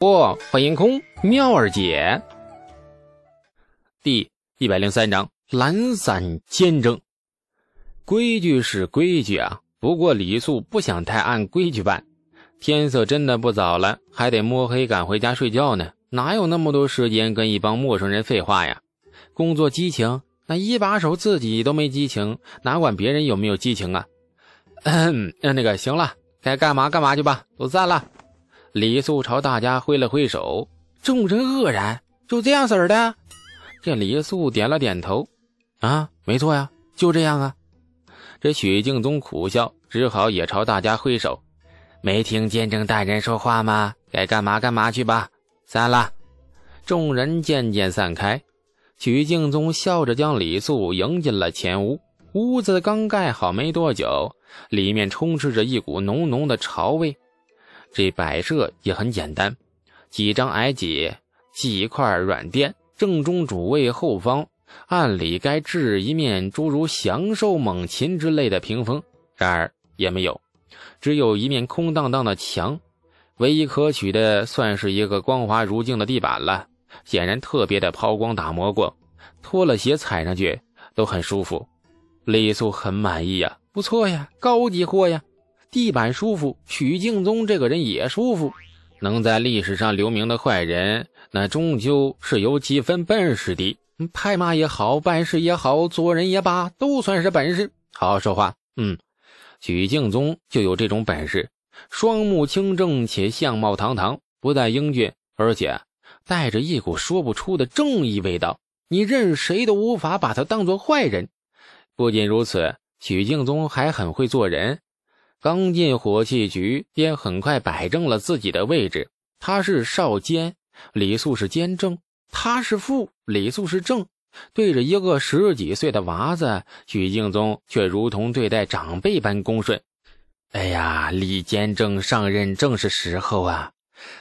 不，欢迎空妙儿姐。第一百零三章懒散兼争。规矩是规矩啊，不过李素不想太按规矩办。天色真的不早了，还得摸黑赶回家睡觉呢，哪有那么多时间跟一帮陌生人废话呀？工作激情，那一把手自己都没激情，哪管别人有没有激情啊？嗯，那个行了，该干嘛干嘛去吧，都散了。李素朝大家挥了挥手，众人愕然。就这样式儿的？这李素点了点头。啊，没错呀，就这样啊。这许敬宗苦笑，只好也朝大家挥手。没听监正大人说话吗？该干嘛干嘛去吧。散了。众人渐渐散开。许敬宗笑着将李素迎进了前屋。屋子刚盖好没多久，里面充斥着一股浓浓的潮味。这摆设也很简单，几张矮几，几块软垫，正中主位后方，按理该置一面诸如祥兽猛禽之类的屏风，然而也没有，只有一面空荡荡的墙，唯一可取的算是一个光滑如镜的地板了，显然特别的抛光打磨过，脱了鞋踩上去都很舒服。李素很满意呀，不错呀，高级货呀。地板舒服，许敬宗这个人也舒服。能在历史上留名的坏人，那终究是有几分本事的。拍马也好，办事也好，做人也罢，都算是本事。好好说话。嗯，许敬宗就有这种本事，双目清正且相貌堂堂，不但英俊，而且带着一股说不出的正义味道。你任谁都无法把他当做坏人。不仅如此，许敬宗还很会做人。刚进火器局，便很快摆正了自己的位置。他是少监，李素是监正；他是副，李素是正。对着一个十几岁的娃子，许敬宗却如同对待长辈般恭顺。哎呀，李监正上任正是时候啊！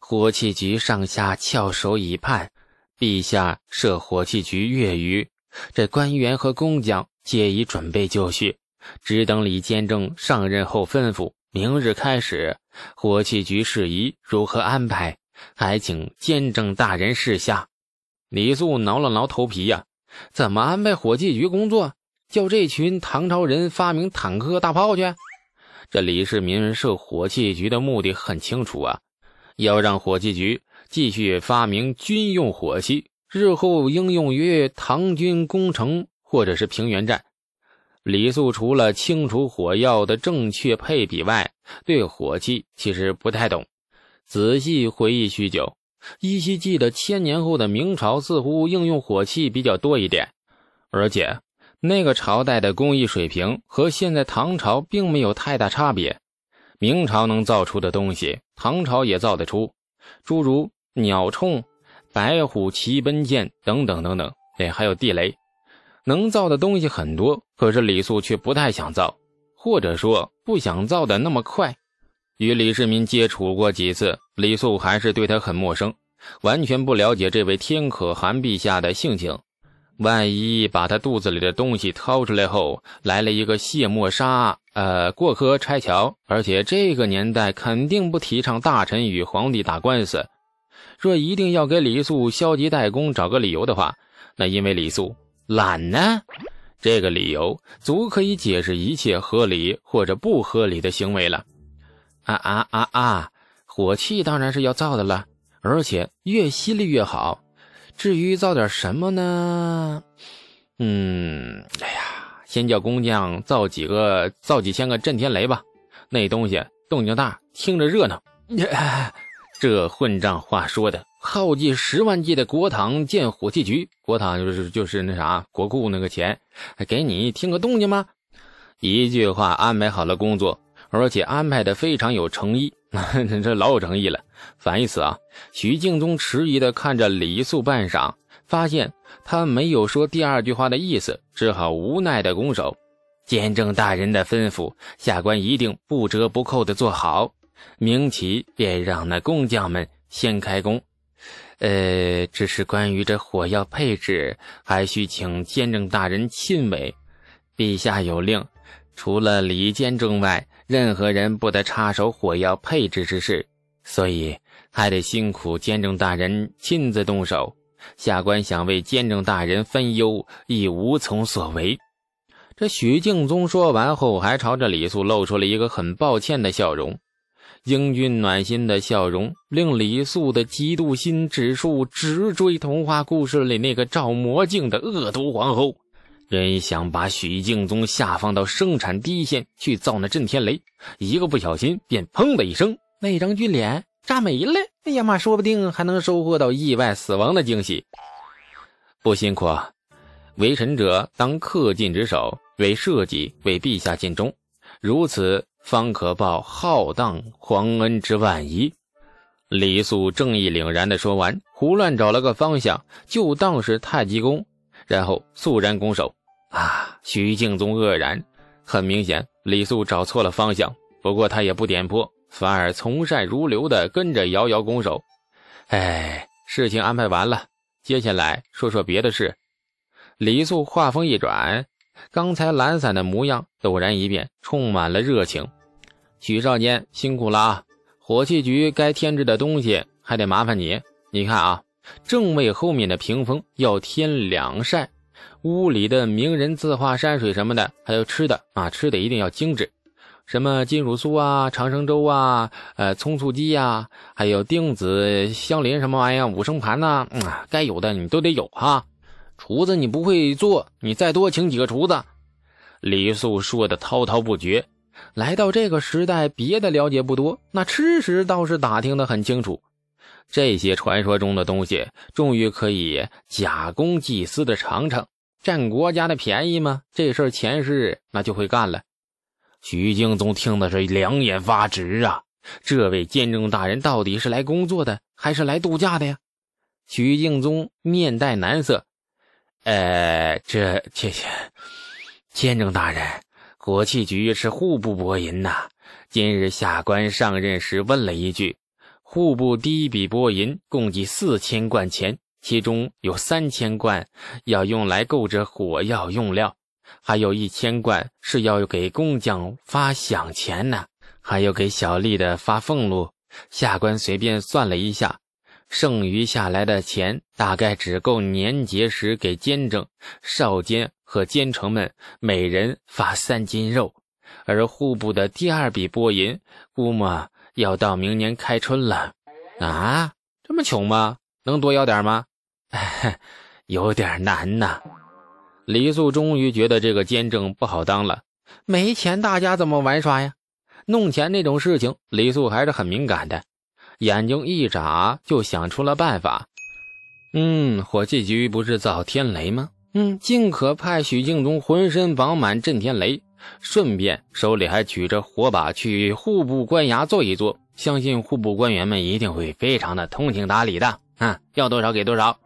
火器局上下翘首以盼，陛下设火器局月余，这官员和工匠皆已准备就绪。只等李监正上任后吩咐，明日开始火器局事宜如何安排，还请监正大人示下。李素挠了挠头皮呀，怎么安排火器局工作？叫这群唐朝人发明坦克大炮去？这李世民设火器局的目的很清楚啊，要让火器局继续发明军用火器，日后应用于唐军攻城或者是平原战。李素除了清除火药的正确配比外，对火器其实不太懂。仔细回忆许久，依稀记得千年后的明朝似乎应用火器比较多一点，而且那个朝代的工艺水平和现在唐朝并没有太大差别。明朝能造出的东西，唐朝也造得出，诸如鸟铳、白虎骑奔剑等等等等，哎，还有地雷。能造的东西很多，可是李素却不太想造，或者说不想造的那么快。与李世民接触过几次，李素还是对他很陌生，完全不了解这位天可汗陛下的性情。万一把他肚子里的东西掏出来后，来了一个卸磨杀，呃，过河拆桥，而且这个年代肯定不提倡大臣与皇帝打官司。若一定要给李素消极怠工找个理由的话，那因为李素。懒呢？这个理由足可以解释一切合理或者不合理的行为了。啊啊啊啊！火器当然是要造的了，而且越犀利越好。至于造点什么呢？嗯，哎呀，先叫工匠造几个，造几千个震天雷吧。那东西动静大，听着热闹。这混账话说的！耗尽十万计的国帑建火器局，国帑就是就是那啥国库那个钱，给你听个动静吗？一句话安排好了工作，而且安排的非常有诚意，这老有诚意了。反义词啊！徐敬宗迟疑的看着李素半晌，发现他没有说第二句话的意思，只好无奈的拱手。监正大人的吩咐，下官一定不折不扣的做好。明启便让那工匠们先开工。呃，只是关于这火药配置，还需请监正大人亲为。陛下有令，除了李监正外，任何人不得插手火药配置之事。所以还得辛苦监正大人亲自动手。下官想为监正大人分忧，亦无从所为。这许敬宗说完后，还朝着李素露出了一个很抱歉的笑容。英俊暖心的笑容令李素的嫉妒心指数直追童话故事里那个照魔镜的恶毒皇后，真想把许敬宗下放到生产第一线去造那震天雷，一个不小心便砰的一声，那张俊脸炸没了。哎呀妈，说不定还能收获到意外死亡的惊喜。不辛苦，啊为臣者当恪尽职守，为社稷，为陛下尽忠，如此。方可报浩荡皇恩之万一。李素正义凛然地说完，胡乱找了个方向，就当是太极宫，然后肃然拱手。啊！徐敬宗愕然，很明显，李素找错了方向。不过他也不点破，反而从善如流地跟着遥遥拱手。哎，事情安排完了，接下来说说别的事。李素话锋一转。刚才懒散的模样陡然一变，充满了热情。许少年辛苦了啊！火器局该添置的东西还得麻烦你。你看啊，正位后面的屏风要添两扇，屋里的名人字画、山水什么的，还有吃的啊，吃的一定要精致，什么金乳酥啊、长生粥啊、呃葱醋鸡呀，还有丁子香菱什么玩意儿、五生盘呐，嗯，该有的你都得有哈。厨子，你不会做，你再多请几个厨子。李素说的滔滔不绝。来到这个时代，别的了解不多，那吃食倒是打听的很清楚。这些传说中的东西，终于可以假公济私的尝尝，占国家的便宜吗？这事儿前世那就会干了。徐敬宗听的是两眼发直啊！这位监正大人到底是来工作的，还是来度假的呀？徐敬宗面带难色。呃，这这些，监正大人，国器局是户部拨银呐。今日下官上任时问了一句，户部第一笔拨银共计四千贯钱，其中有三千贯要用来购置火药用料，还有一千贯是要给工匠发饷钱呢，还有给小吏的发俸禄。下官随便算了一下。剩余下来的钱大概只够年节时给监正、少监和监丞们每人发三斤肉，而户部的第二笔拨银估摸要到明年开春了。啊，这么穷吗？能多要点吗？有点难呐。李素终于觉得这个监正不好当了，没钱大家怎么玩耍呀？弄钱这种事情，李素还是很敏感的。眼睛一眨，就想出了办法。嗯，火器局不是造天雷吗？嗯，尽可派许敬宗浑身绑满震天雷，顺便手里还举着火把去户部官衙坐一坐。相信户部官员们一定会非常的通情达理的。啊，要多少给多少。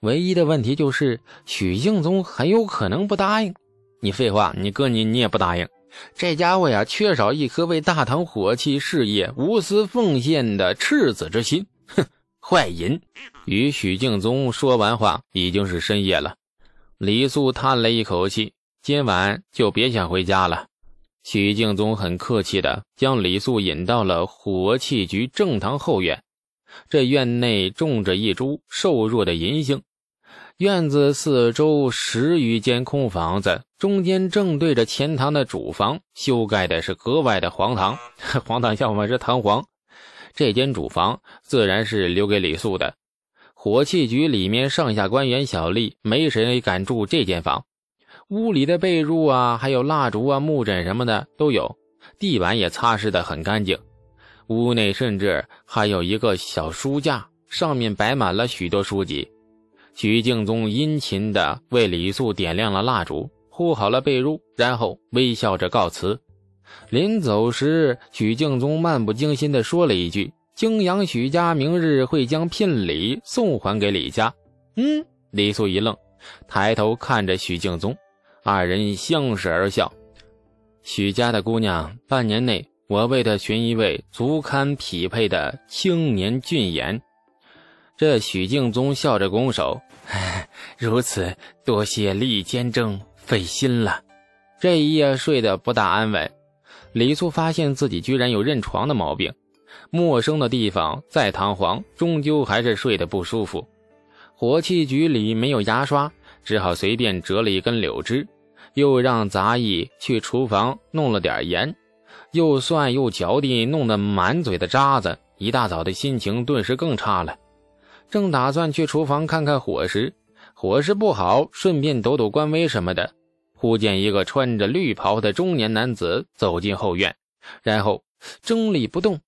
唯一的问题就是许敬宗很有可能不答应。你废话，你哥你你也不答应。这家伙呀，缺少一颗为大唐火器事业无私奉献的赤子之心。哼，坏银！与许敬宗说完话，已经是深夜了。李素叹了一口气，今晚就别想回家了。许敬宗很客气的将李素引到了火器局正堂后院。这院内种着一株瘦弱的银杏。院子四周十余间空房子，中间正对着前堂的主房，修盖的是格外的荒唐。荒唐笑话是堂皇。这间主房自然是留给李素的。火器局里面上下官员小吏没谁敢住这间房。屋里的被褥啊，还有蜡烛啊、木枕什么的都有，地板也擦拭得很干净。屋内甚至还有一个小书架，上面摆满了许多书籍。许敬宗殷勤地为李素点亮了蜡烛，铺好了被褥，然后微笑着告辞。临走时，许敬宗漫不经心地说了一句：“泾阳许家明日会将聘礼送还给李家。”嗯，李素一愣，抬头看着许敬宗，二人相视而笑。许家的姑娘，半年内我为她寻一位足堪匹配的青年俊颜。这许敬宗笑着拱手。如此，多谢厉监正费心了。这一夜睡得不大安稳。李素发现自己居然有认床的毛病，陌生的地方再堂皇，终究还是睡得不舒服。火器局里没有牙刷，只好随便折了一根柳枝，又让杂役去厨房弄了点盐，又蒜又嚼地，弄得满嘴的渣子。一大早的心情顿时更差了。正打算去厨房看看伙食，伙食不好，顺便抖抖官威什么的。忽见一个穿着绿袍的中年男子走进后院，然后怔立不动，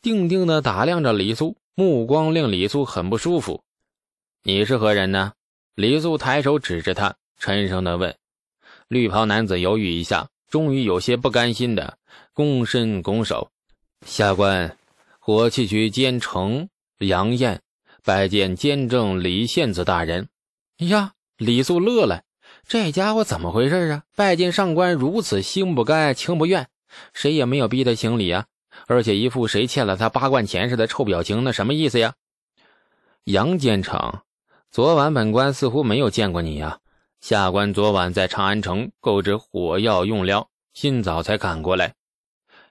定定地打量着李素，目光令李素很不舒服。“你是何人呢？”李素抬手指着他，沉声地问。绿袍男子犹豫一下，终于有些不甘心的躬身拱手：“下官，火器局监丞杨艳，拜见监正李献子大人。”呀，李素乐了。这家伙怎么回事啊？拜见上官如此心不甘情不愿，谁也没有逼他行礼啊！而且一副谁欠了他八贯钱似的臭表情，那什么意思呀？杨坚城，昨晚本官似乎没有见过你呀。下官昨晚在长安城购置火药用料，今早才赶过来。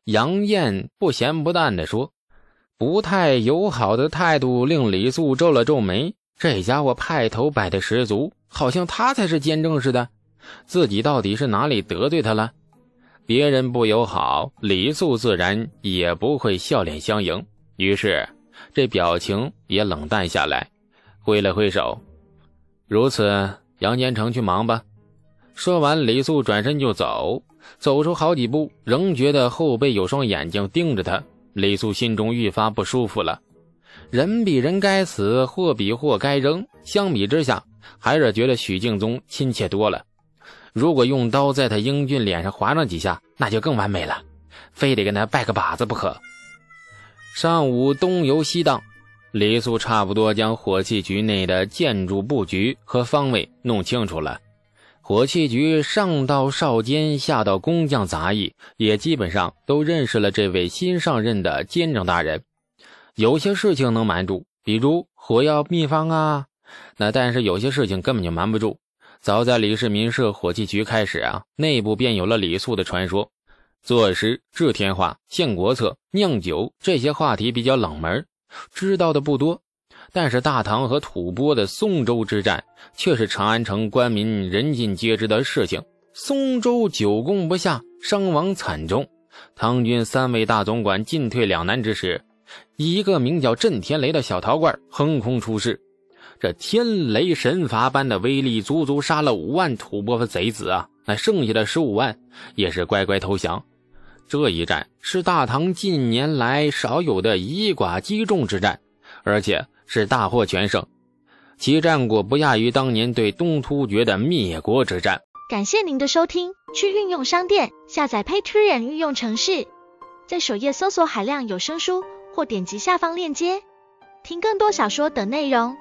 杨艳不咸不淡地说，不太友好的态度令李素皱了皱眉。这家伙派头摆的十足。好像他才是监正似的，自己到底是哪里得罪他了？别人不友好，李素自然也不会笑脸相迎，于是这表情也冷淡下来，挥了挥手。如此，杨坚成去忙吧。说完，李素转身就走，走出好几步，仍觉得后背有双眼睛盯着他。李素心中愈发不舒服了。人比人该死，货比货该扔。相比之下，还是觉得许敬宗亲切多了。如果用刀在他英俊脸上划上几下，那就更完美了。非得跟他拜个把子不可。上午东游西荡，李素差不多将火器局内的建筑布局和方位弄清楚了。火器局上到少监，下到工匠杂役，也基本上都认识了这位新上任的监正大人。有些事情能瞒住，比如火药秘方啊。那但是有些事情根本就瞒不住。早在李世民设火器局开始啊，内部便有了李素的传说。作诗、制天化、献国策、酿酒这些话题比较冷门，知道的不多。但是大唐和吐蕃的松州之战却是长安城官民人尽皆知的事情。松州久攻不下，伤亡惨重，唐军三位大总管进退两难之时，一个名叫震天雷的小陶罐横空出世。这天雷神罚般的威力，足足杀了五万吐蕃贼子啊！那剩下的十五万也是乖乖投降。这一战是大唐近年来少有的以寡击众之战，而且是大获全胜，其战果不亚于当年对东突厥的灭国之战。感谢您的收听，去运用商店下载 Patreon 运用城市，在首页搜索海量有声书，或点击下方链接听更多小说等内容。